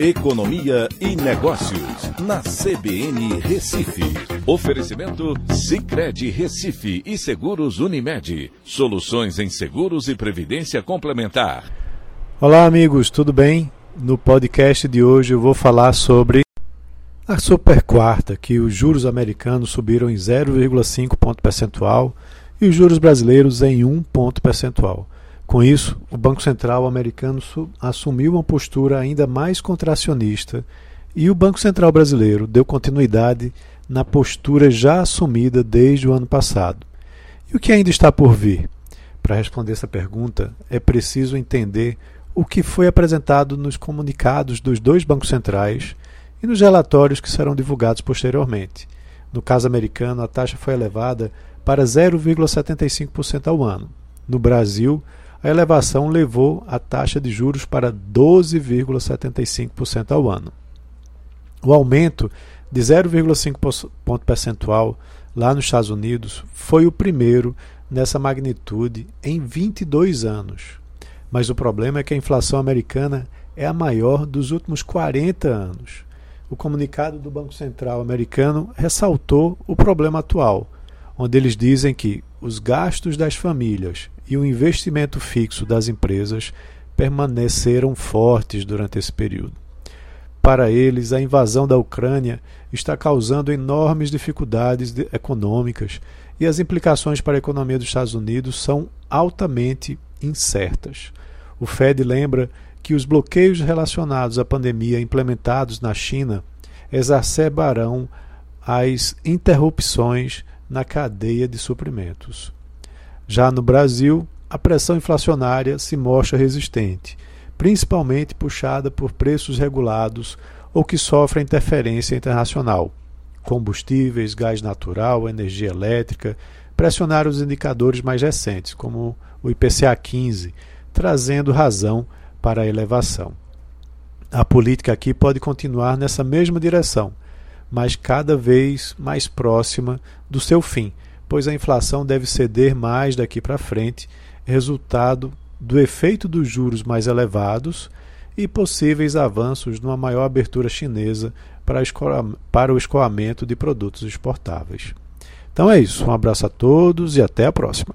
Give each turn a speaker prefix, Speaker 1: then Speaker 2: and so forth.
Speaker 1: Economia e Negócios, na CBN Recife. Oferecimento Cicred Recife e Seguros Unimed. Soluções em seguros e previdência complementar.
Speaker 2: Olá, amigos, tudo bem? No podcast de hoje eu vou falar sobre a super quarta, que os juros americanos subiram em 0,5 ponto percentual e os juros brasileiros em 1 ponto percentual. Com isso, o Banco Central americano assumiu uma postura ainda mais contracionista e o Banco Central brasileiro deu continuidade na postura já assumida desde o ano passado. E o que ainda está por vir? Para responder essa pergunta, é preciso entender o que foi apresentado nos comunicados dos dois bancos centrais e nos relatórios que serão divulgados posteriormente. No caso americano, a taxa foi elevada para 0,75% ao ano. No Brasil, a elevação levou a taxa de juros para 12,75% ao ano. O aumento de 0,5 ponto percentual lá nos Estados Unidos foi o primeiro nessa magnitude em 22 anos. Mas o problema é que a inflação americana é a maior dos últimos 40 anos. O comunicado do Banco Central americano ressaltou o problema atual, onde eles dizem que os gastos das famílias e o investimento fixo das empresas permaneceram fortes durante esse período. Para eles, a invasão da Ucrânia está causando enormes dificuldades econômicas e as implicações para a economia dos Estados Unidos são altamente incertas. O Fed lembra que os bloqueios relacionados à pandemia implementados na China exacerbarão as interrupções na cadeia de suprimentos. Já no Brasil, a pressão inflacionária se mostra resistente, principalmente puxada por preços regulados ou que sofrem interferência internacional. Combustíveis, gás natural, energia elétrica pressionaram os indicadores mais recentes, como o IPCA 15, trazendo razão para a elevação. A política aqui pode continuar nessa mesma direção, mas cada vez mais próxima do seu fim pois a inflação deve ceder mais daqui para frente, resultado do efeito dos juros mais elevados e possíveis avanços numa maior abertura chinesa para o escoamento de produtos exportáveis. Então é isso, um abraço a todos e até a próxima.